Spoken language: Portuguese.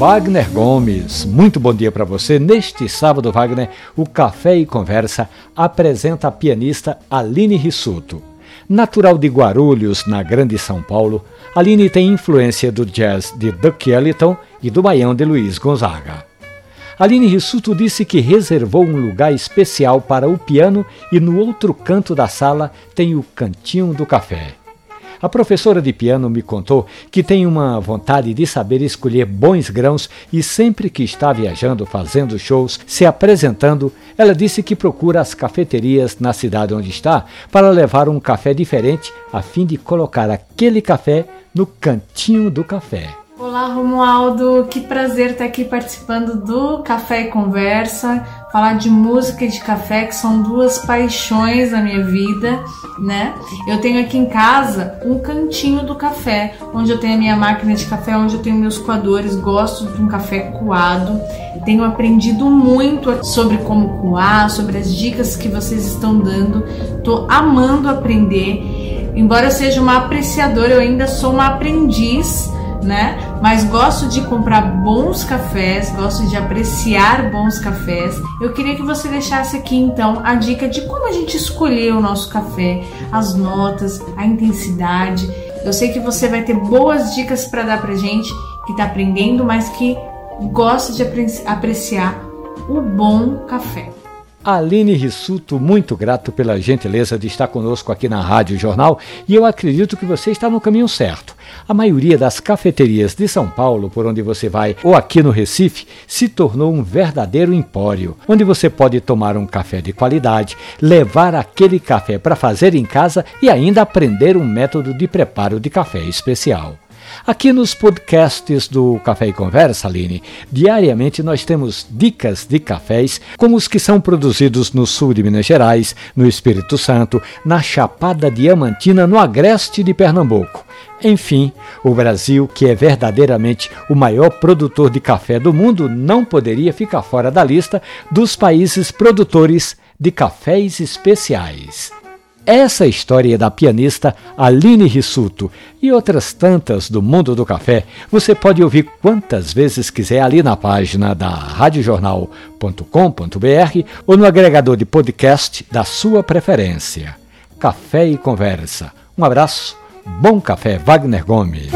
Wagner Gomes. Muito bom dia para você. Neste sábado, Wagner, o Café e Conversa apresenta a pianista Aline Rissuto. Natural de Guarulhos, na Grande São Paulo, Aline tem influência do jazz de Duke Ellington e do baião de Luiz Gonzaga. Aline Rissuto disse que reservou um lugar especial para o piano e no outro canto da sala tem o cantinho do café. A professora de piano me contou que tem uma vontade de saber escolher bons grãos e sempre que está viajando, fazendo shows, se apresentando, ela disse que procura as cafeterias na cidade onde está para levar um café diferente a fim de colocar aquele café no cantinho do café. Olá, Romualdo, que prazer estar aqui participando do Café e Conversa, falar de música e de café, que são duas paixões da minha vida, né? Eu tenho aqui em casa um cantinho do café, onde eu tenho a minha máquina de café, onde eu tenho meus coadores, gosto de um café coado. Tenho aprendido muito sobre como coar, sobre as dicas que vocês estão dando. Tô amando aprender. Embora eu seja uma apreciadora, eu ainda sou uma aprendiz né? Mas gosto de comprar bons cafés, gosto de apreciar bons cafés. Eu queria que você deixasse aqui então a dica de como a gente escolher o nosso café, as notas, a intensidade. Eu sei que você vai ter boas dicas para dar pra gente que tá aprendendo, mas que gosta de apreciar o bom café. Aline Rissuto, muito grato pela gentileza de estar conosco aqui na Rádio Jornal e eu acredito que você está no caminho certo. A maioria das cafeterias de São Paulo, por onde você vai, ou aqui no Recife, se tornou um verdadeiro empório, onde você pode tomar um café de qualidade, levar aquele café para fazer em casa e ainda aprender um método de preparo de café especial. Aqui nos podcasts do Café e Conversa, Aline, diariamente nós temos dicas de cafés como os que são produzidos no sul de Minas Gerais, no Espírito Santo, na Chapada Diamantina, no agreste de Pernambuco. Enfim, o Brasil, que é verdadeiramente o maior produtor de café do mundo, não poderia ficar fora da lista dos países produtores de cafés especiais. Essa história da pianista Aline Rissuto e outras tantas do mundo do café você pode ouvir quantas vezes quiser ali na página da radiojornal.com.br ou no agregador de podcast da sua preferência. Café e Conversa. Um abraço, bom café, Wagner Gomes.